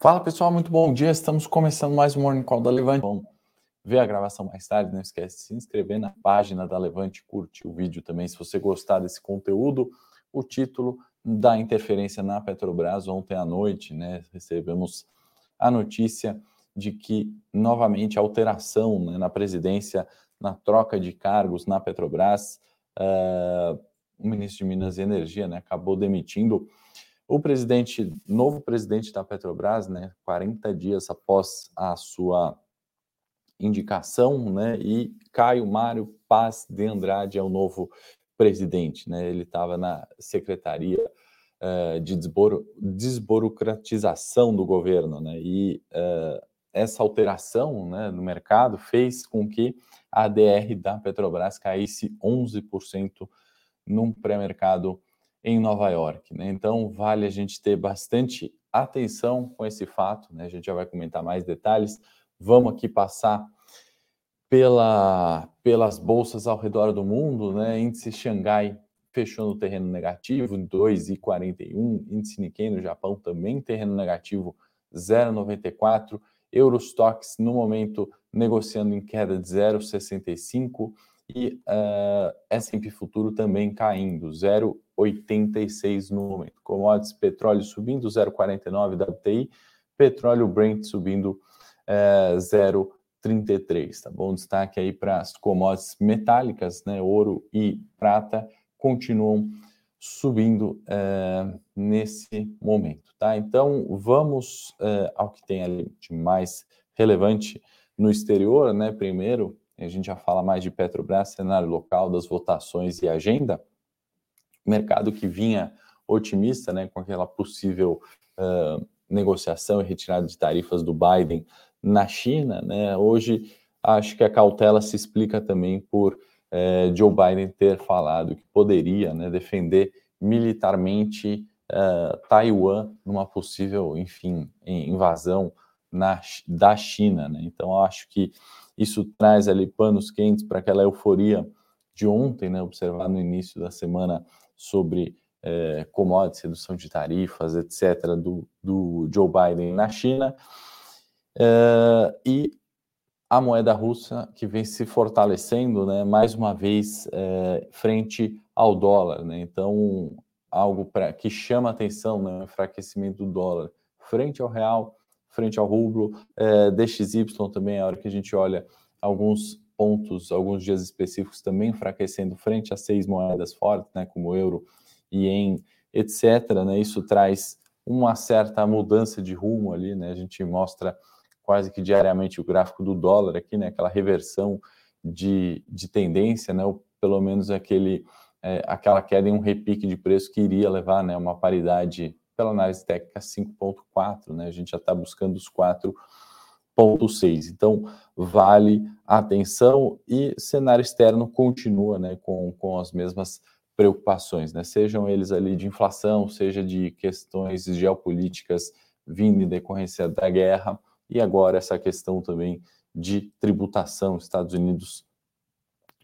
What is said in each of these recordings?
Fala pessoal, muito bom dia. Estamos começando mais um Morning Call da Levante. Vamos ver a gravação mais tarde. Não esquece de se inscrever na página da Levante, curte o vídeo também se você gostar desse conteúdo. O título da interferência na Petrobras ontem à noite, né? Recebemos a notícia de que novamente alteração né, na presidência, na troca de cargos na Petrobras. Uh, o ministro de Minas e Energia né, acabou demitindo o presidente, novo presidente da Petrobras, né, 40 dias após a sua indicação, né, e Caio Mário Paz de Andrade é o novo presidente, né, ele estava na Secretaria uh, de desburo, desburocratização do governo, né, e uh, essa alteração né, no mercado fez com que a ADR da Petrobras caísse 11% num pré-mercado em Nova York. Né? Então, vale a gente ter bastante atenção com esse fato. Né? A gente já vai comentar mais detalhes. Vamos aqui passar pela, pelas bolsas ao redor do mundo. Né? Índice Xangai fechou no terreno negativo, 2,41. Índice Nikkei no Japão também terreno negativo, 0,94. Eurostox no momento negociando em queda de 0,65 e uh, eh, S&P Futuro também caindo, 0,86 no momento. Commodities, petróleo subindo, 0,49 WTI, petróleo Brent subindo uh, eh, 0,33, tá bom? Destaque aí para as commodities metálicas, né? Ouro e prata continuam subindo uh, nesse momento, tá? Então, vamos uh, ao que tem ali de mais relevante no exterior, né? Primeiro, a gente já fala mais de Petrobras, cenário local das votações e agenda, mercado que vinha otimista, né, com aquela possível uh, negociação e retirada de tarifas do Biden na China, né, hoje acho que a cautela se explica também por Joe Biden ter falado que poderia né, defender militarmente Taiwan numa possível, enfim, invasão na, da China. Né? Então, acho que isso traz ali panos quentes para aquela euforia de ontem, né, observado no início da semana sobre é, commodities, redução de tarifas, etc., do, do Joe Biden na China. É, e a moeda russa que vem se fortalecendo, né, mais uma vez, é, frente ao dólar. Né? Então, algo pra, que chama atenção, né, o enfraquecimento do dólar frente ao real, frente ao rublo, é, DXY também, a hora que a gente olha alguns pontos, alguns dias específicos também enfraquecendo frente a seis moedas fortes, né, como euro, ien, etc. Né, isso traz uma certa mudança de rumo ali, né, a gente mostra quase que diariamente o gráfico do dólar aqui, né, aquela reversão de, de tendência, né, ou pelo menos aquele, é, aquela queda em um repique de preço que iria levar né, uma paridade pela análise técnica 5.4, né? A gente já está buscando os 4.6. Então, vale a atenção e cenário externo continua, né, com, com as mesmas preocupações, né? Sejam eles ali de inflação, seja de questões geopolíticas vindo em decorrência da guerra e agora essa questão também de tributação Estados Unidos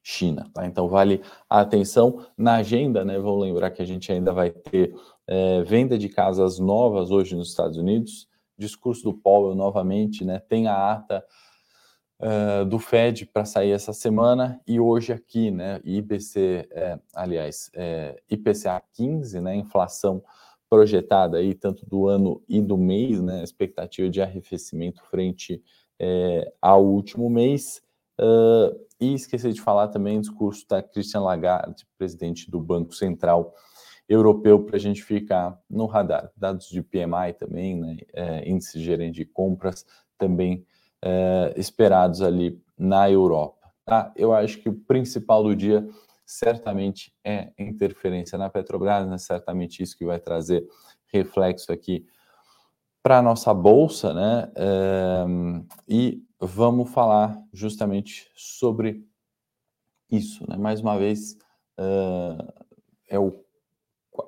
China. Tá? Então vale a atenção na agenda, né? Vou lembrar que a gente ainda vai ter é, venda de casas novas hoje nos Estados Unidos, discurso do Powell novamente, né? Tem a ata uh, do Fed para sair essa semana e hoje aqui, né? IBC, é, aliás, é, IPCA 15, né? Inflação projetada aí tanto do ano e do mês, né? Expectativa de arrefecimento frente é, ao último mês. Uh, e esqueci de falar também o discurso da Christian Lagarde, presidente do Banco Central europeu para a gente ficar no radar. Dados de PMI também, né, é, índice gerente de compras também é, esperados ali na Europa. Tá? Eu acho que o principal do dia certamente é interferência na Petrobras, né? certamente isso que vai trazer reflexo aqui para a nossa bolsa, né? É, e vamos falar justamente sobre isso, né? Mais uma vez, é, é o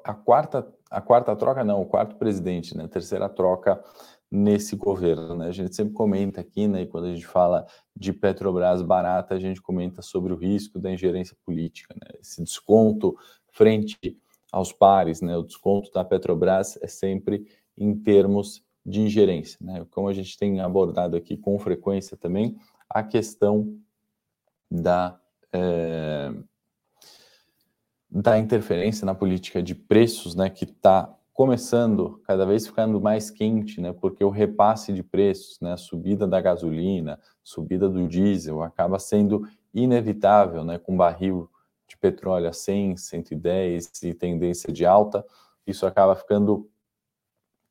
a quarta, a quarta troca, não, o quarto presidente, né? A terceira troca nesse governo, né? A gente sempre comenta aqui, né? E quando a gente fala de Petrobras barata, a gente comenta sobre o risco da ingerência política, né? Esse desconto frente aos pares, né? O desconto da Petrobras é sempre em termos de ingerência, né? Como a gente tem abordado aqui com frequência também, a questão da, é, da interferência na política de preços, né? Que está começando cada vez ficando mais quente, né? Porque o repasse de preços, né? A subida da gasolina, subida do diesel acaba sendo inevitável, né? Com barril de petróleo a 100, 110 e tendência de alta, isso acaba ficando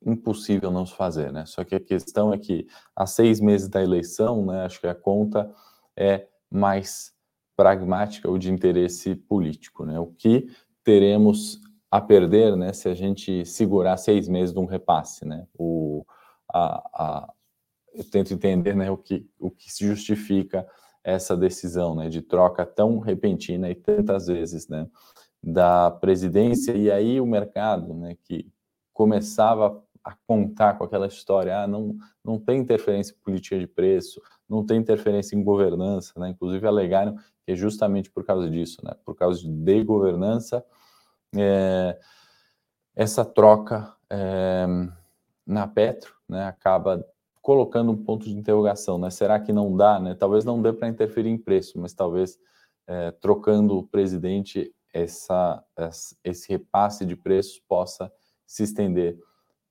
impossível não se fazer, né? Só que a questão é que há seis meses da eleição, né, acho que a conta é mais pragmática ou de interesse político, né? O que teremos a perder, né, se a gente segurar seis meses de um repasse, né? O, a, a, eu tento entender, né, o que, o que se justifica essa decisão, né, de troca tão repentina e tantas vezes, né, da presidência e aí o mercado, né, que começava a contar com aquela história, ah, não, não tem interferência política de preço, não tem interferência em governança, né? Inclusive alegaram que é justamente por causa disso, né? Por causa de governança, é, essa troca é, na Petro, né? Acaba colocando um ponto de interrogação, né? Será que não dá, né? Talvez não dê para interferir em preço, mas talvez é, trocando o presidente, essa, esse repasse de preços possa se estender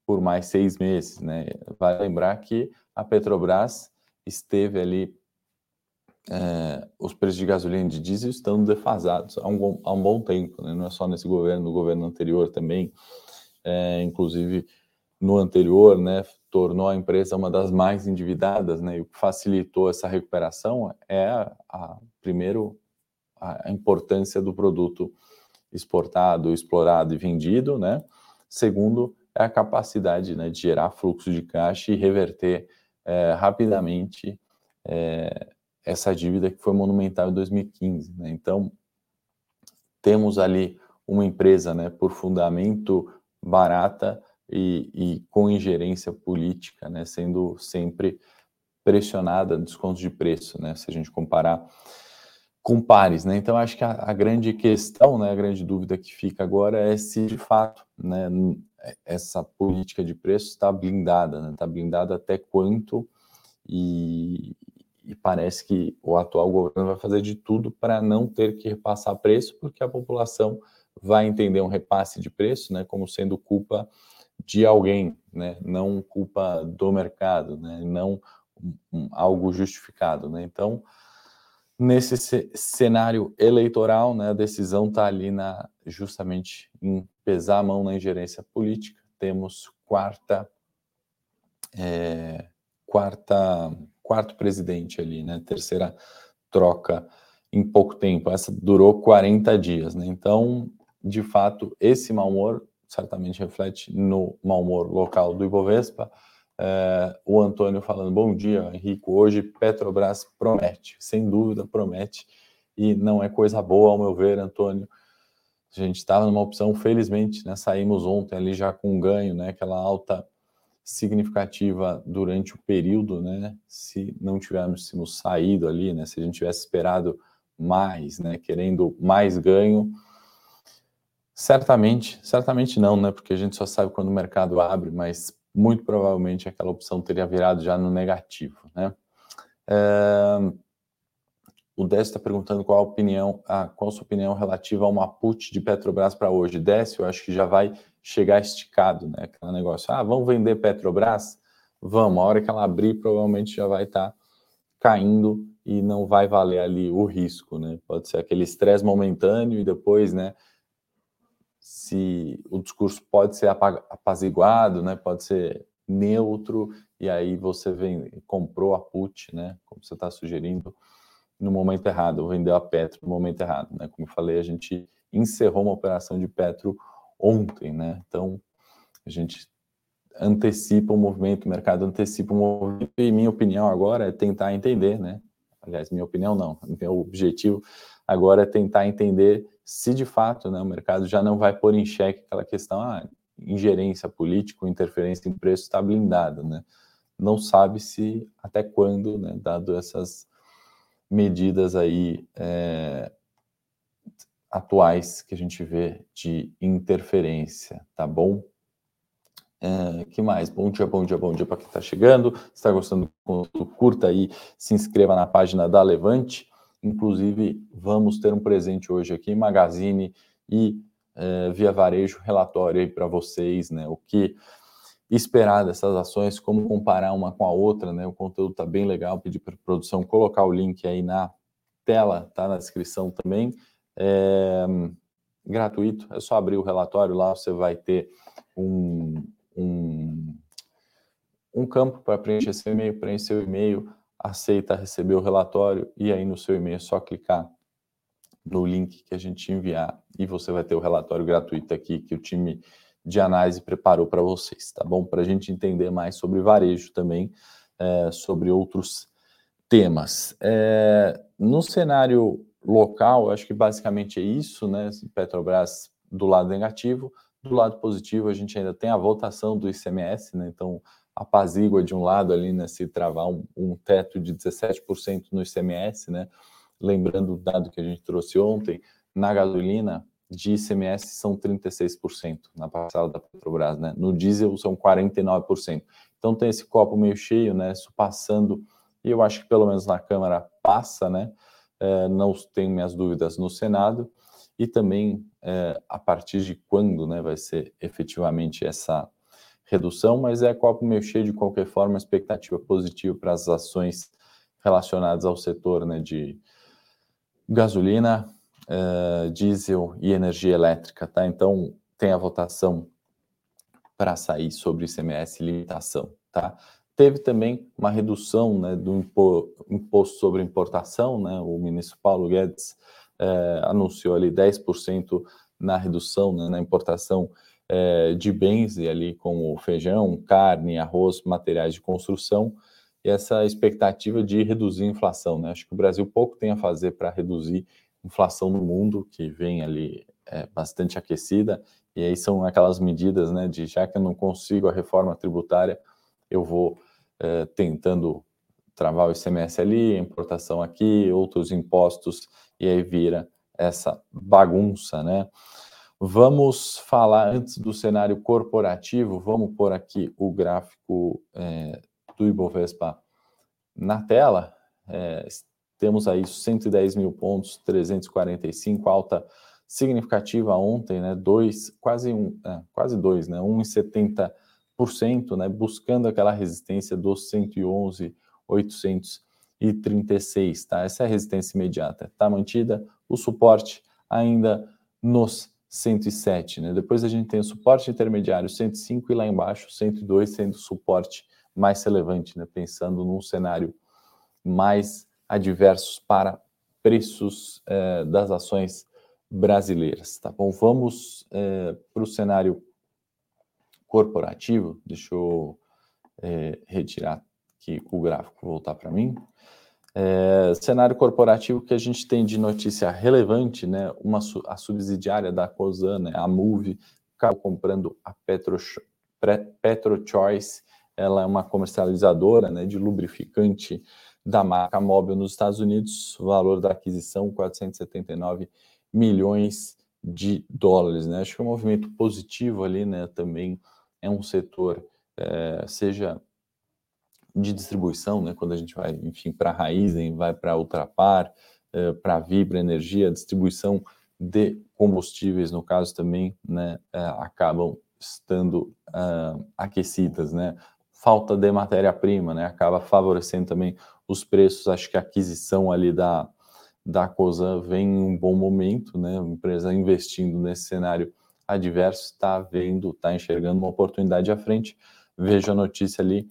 por mais seis meses. Né? Vai lembrar que a Petrobras esteve ali, é, os preços de gasolina e de diesel estão defasados há um, há um bom tempo, né? não é só nesse governo, no governo anterior também, é, inclusive no anterior, né, tornou a empresa uma das mais endividadas, né, e o que facilitou essa recuperação é a, a primeiro a importância do produto exportado, explorado e vendido, né, segundo é a capacidade né, de gerar fluxo de caixa e reverter é, rapidamente é, essa dívida que foi monumental em 2015. Né? Então, temos ali uma empresa né, por fundamento barata e, e com ingerência política, né, sendo sempre pressionada descontos de preço, né, se a gente comparar com pares, né? Então acho que a, a, grande questão, né, a grande dúvida que fica agora é se de fato, né, essa política de preço está blindada, está né? Tá blindada até quanto e, e, parece que o atual governo vai fazer de tudo para não ter que repassar preço, porque a população vai entender um repasse de preço, né, como sendo culpa de alguém, né, não culpa do mercado, né, não um, algo justificado, né. Então nesse cenário eleitoral, né, a decisão está ali na justamente em pesar a mão na ingerência política. Temos quarta, é, quarta, quarto presidente ali, né, terceira troca em pouco tempo. Essa durou 40 dias, né? Então, de fato, esse mau humor certamente reflete no mau humor local do Ibovespa é, o Antônio falando, bom dia, Henrico. Hoje Petrobras promete, sem dúvida promete, e não é coisa boa, ao meu ver, Antônio. A gente estava numa opção, felizmente, né, saímos ontem ali já com um ganho, né, aquela alta significativa durante o período, né, se não tivéssemos saído ali, né, se a gente tivesse esperado mais, né, querendo mais ganho, certamente, certamente não, né, porque a gente só sabe quando o mercado abre, mas muito provavelmente aquela opção teria virado já no negativo. Né? É, o Décio está perguntando qual a opinião, ah, qual a sua opinião relativa a uma put de Petrobras para hoje. Décio, eu acho que já vai chegar esticado, né? Aquele negócio, ah, vamos vender Petrobras? Vamos, a hora que ela abrir, provavelmente já vai estar tá caindo e não vai valer ali o risco, né? Pode ser aquele estresse momentâneo e depois, né? Se o discurso pode ser apaziguado, né, pode ser neutro, e aí você vem, comprou a put, né, como você está sugerindo, no momento errado, vendeu a Petro no momento errado, né, como eu falei, a gente encerrou uma operação de Petro ontem, né, então a gente antecipa o movimento, o mercado antecipa o movimento, e minha opinião agora é tentar entender, né, aliás, minha opinião não, meu objetivo agora é tentar entender se de fato né, o mercado já não vai pôr em xeque aquela questão, ah, ingerência política, interferência em preço está blindada, né? Não sabe se até quando, né, dado essas medidas aí é, atuais que a gente vê de interferência, tá bom? É, que mais? Bom dia, bom dia, bom dia para quem está chegando. Se está gostando do conteúdo, curta aí, se inscreva na página da Levante. Inclusive, vamos ter um presente hoje aqui, Magazine e é, Via Varejo, relatório aí para vocês, né? O que esperar dessas ações, como comparar uma com a outra, né? O conteúdo está bem legal, pedir para produção colocar o link aí na tela, tá na descrição também. É, gratuito, é só abrir o relatório lá, você vai ter um, um, um campo para preencher seu e-mail, preencher seu e-mail, aceita receber o relatório e aí no seu e-mail é só clicar no link que a gente enviar e você vai ter o relatório gratuito aqui que o time de análise preparou para vocês, tá bom? Para a gente entender mais sobre varejo também, é, sobre outros temas. É, no cenário local, acho que basicamente é isso, né? Petrobras do lado negativo, do lado positivo, a gente ainda tem a votação do ICMS, né? Então, apazigua de um lado ali, né? Se travar um, um teto de 17% no ICMS, né? Lembrando o dado que a gente trouxe ontem, na gasolina, de ICMS são 36% na parcela da Petrobras, né? No diesel são 49%. Então tem esse copo meio cheio, né? Isso passando, e eu acho que pelo menos na Câmara passa, né? É, não tenho minhas dúvidas no Senado e também é, a partir de quando né, vai ser efetivamente essa redução, mas é copo meio cheio de qualquer forma, expectativa positiva para as ações relacionadas ao setor né, de gasolina, é, diesel e energia elétrica, tá? Então tem a votação para sair sobre ICMS limitação, tá? Teve também uma redução né, do imposto sobre importação, né? O ministro Paulo Guedes é, anunciou ali 10% na redução, né, na importação é, de bens, ali como feijão, carne, arroz, materiais de construção, e essa expectativa de reduzir a inflação. Né? Acho que o Brasil pouco tem a fazer para reduzir a inflação no mundo, que vem ali é, bastante aquecida, e aí são aquelas medidas né, de já que eu não consigo a reforma tributária, eu vou é, tentando travar o ICMS ali, importação aqui, outros impostos, e aí vira essa bagunça, né? Vamos falar antes do cenário corporativo, vamos pôr aqui o gráfico é, do Ibovespa na tela. É, temos aí 110 mil pontos, 345, alta significativa ontem, né? Dois, quase um, é, quase dois, né? 1,70%, né? Buscando aquela resistência dos 111, 800 e 36, tá? Essa é a resistência imediata. Está mantida o suporte ainda nos 107, né? Depois a gente tem o suporte intermediário 105 e lá embaixo 102 sendo o suporte mais relevante, né? Pensando num cenário mais adverso para preços eh, das ações brasileiras, tá bom? Vamos eh, para o cenário corporativo. Deixa eu eh, retirar aqui o gráfico voltar para mim. É, cenário corporativo que a gente tem de notícia relevante, né? Uma a subsidiária da Cosan, né? a Move, acabou comprando a Petro, PetroChoice. Ela é uma comercializadora, né, de lubrificante da marca móvel nos Estados Unidos. Valor da aquisição 479 milhões de dólares, né? Acho que é um movimento positivo ali, né? Também é um setor, é, seja de distribuição, né? Quando a gente vai, enfim, para a Raizen, vai para Ultrapar, eh, para Vibra Energia, a distribuição de combustíveis, no caso também, né, eh, acabam estando uh, aquecidas, né? Falta de matéria-prima, né? Acaba favorecendo também os preços. Acho que a aquisição ali da, da COSAN vem em um bom momento, né? A empresa investindo nesse cenário adverso, está vendo, está enxergando uma oportunidade à frente. Vejo a notícia ali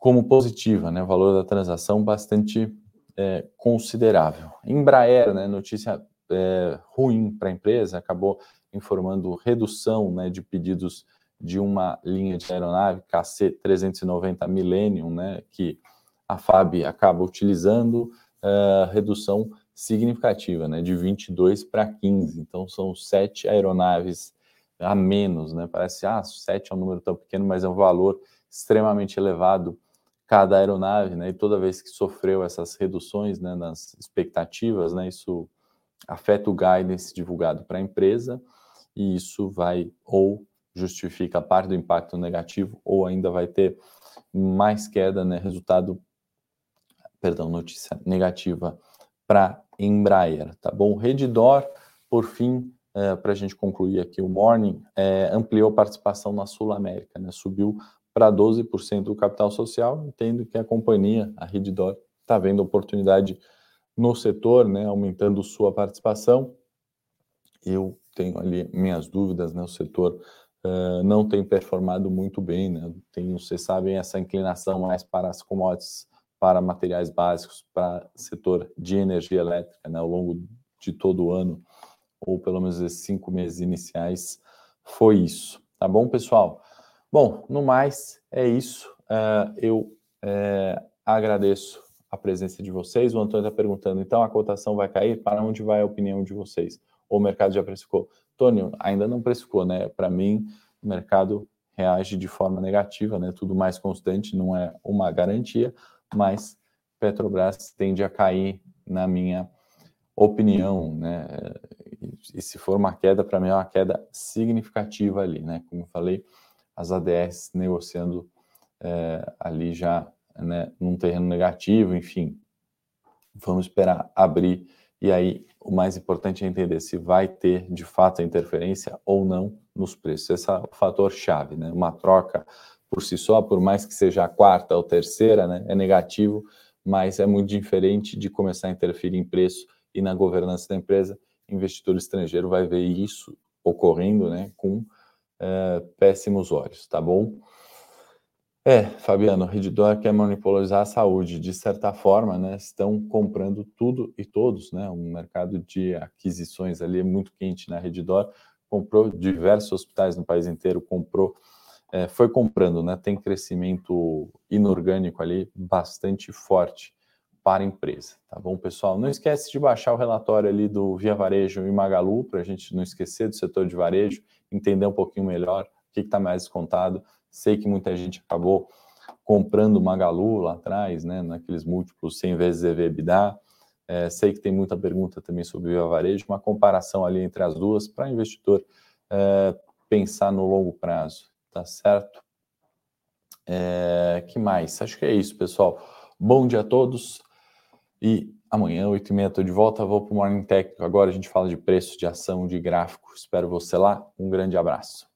como positiva, né? O valor da transação bastante é, considerável. Embraer, né? Notícia é, ruim para a empresa, acabou informando redução né, de pedidos de uma linha de aeronave KC-390 Millennium, né, que a FAB acaba utilizando, é, redução significativa, né, de 22 para 15. Então, são sete aeronaves a menos, né? Parece, ah, sete é um número tão pequeno, mas é um valor extremamente elevado cada aeronave, né? E toda vez que sofreu essas reduções né, nas expectativas, né, isso afeta o guidance divulgado para a empresa e isso vai ou justifica parte do impacto negativo ou ainda vai ter mais queda, né? Resultado, perdão, notícia negativa para Embraer, tá bom? Redditor, por fim, é, para a gente concluir aqui o morning, é, ampliou participação na Sul América, né? Subiu para 12% do capital social. Entendo que a companhia, a Redditor, está vendo oportunidade no setor, né? Aumentando sua participação. Eu tenho ali minhas dúvidas, né? O setor uh, não tem performado muito bem, né? Tem, vocês sabem, essa inclinação mais para as commodities, para materiais básicos, para setor de energia elétrica, né? Ao longo de todo o ano, ou pelo menos esses cinco meses iniciais, foi isso. Tá bom, pessoal? Bom, no mais, é isso. Uh, eu uh, agradeço a presença de vocês. O Antônio está perguntando, então a cotação vai cair? Para onde vai a opinião de vocês? Ou o mercado já precificou? Tônio, ainda não precificou, né? Para mim, o mercado reage de forma negativa, né? Tudo mais constante, não é uma garantia, mas Petrobras tende a cair, na minha opinião, né? E se for uma queda, para mim é uma queda significativa ali, né? Como eu falei, as ADS negociando é, ali já né, num terreno negativo, enfim. Vamos esperar abrir e aí o mais importante é entender se vai ter de fato a interferência ou não nos preços. Esse é o fator chave, né? Uma troca por si só, por mais que seja a quarta ou terceira, né, é negativo, mas é muito diferente de começar a interferir em preço e na governança da empresa. investidor estrangeiro vai ver isso ocorrendo, né, com é, péssimos olhos, tá bom? É, Fabiano, Redditor quer monopolizar a saúde. De certa forma, né, estão comprando tudo e todos, né? Um mercado de aquisições ali é muito quente na né? Redditor. Comprou diversos hospitais no país inteiro, comprou, é, foi comprando, né? Tem crescimento inorgânico ali bastante forte para a empresa, tá bom, pessoal? Não esquece de baixar o relatório ali do Via Varejo e Magalu, para a gente não esquecer do setor de varejo, entender um pouquinho melhor o que está mais descontado Sei que muita gente acabou comprando Magalu lá atrás, né, naqueles múltiplos 100 vezes EV/EBITDA. É, sei que tem muita pergunta também sobre o varejo, uma comparação ali entre as duas para investidor é, pensar no longo prazo, tá certo? É, que mais? Acho que é isso, pessoal. Bom dia a todos e amanhã, 8h30, estou de volta. Vou para o Morning Técnico. Agora a gente fala de preço, de ação, de gráfico. Espero você lá. Um grande abraço.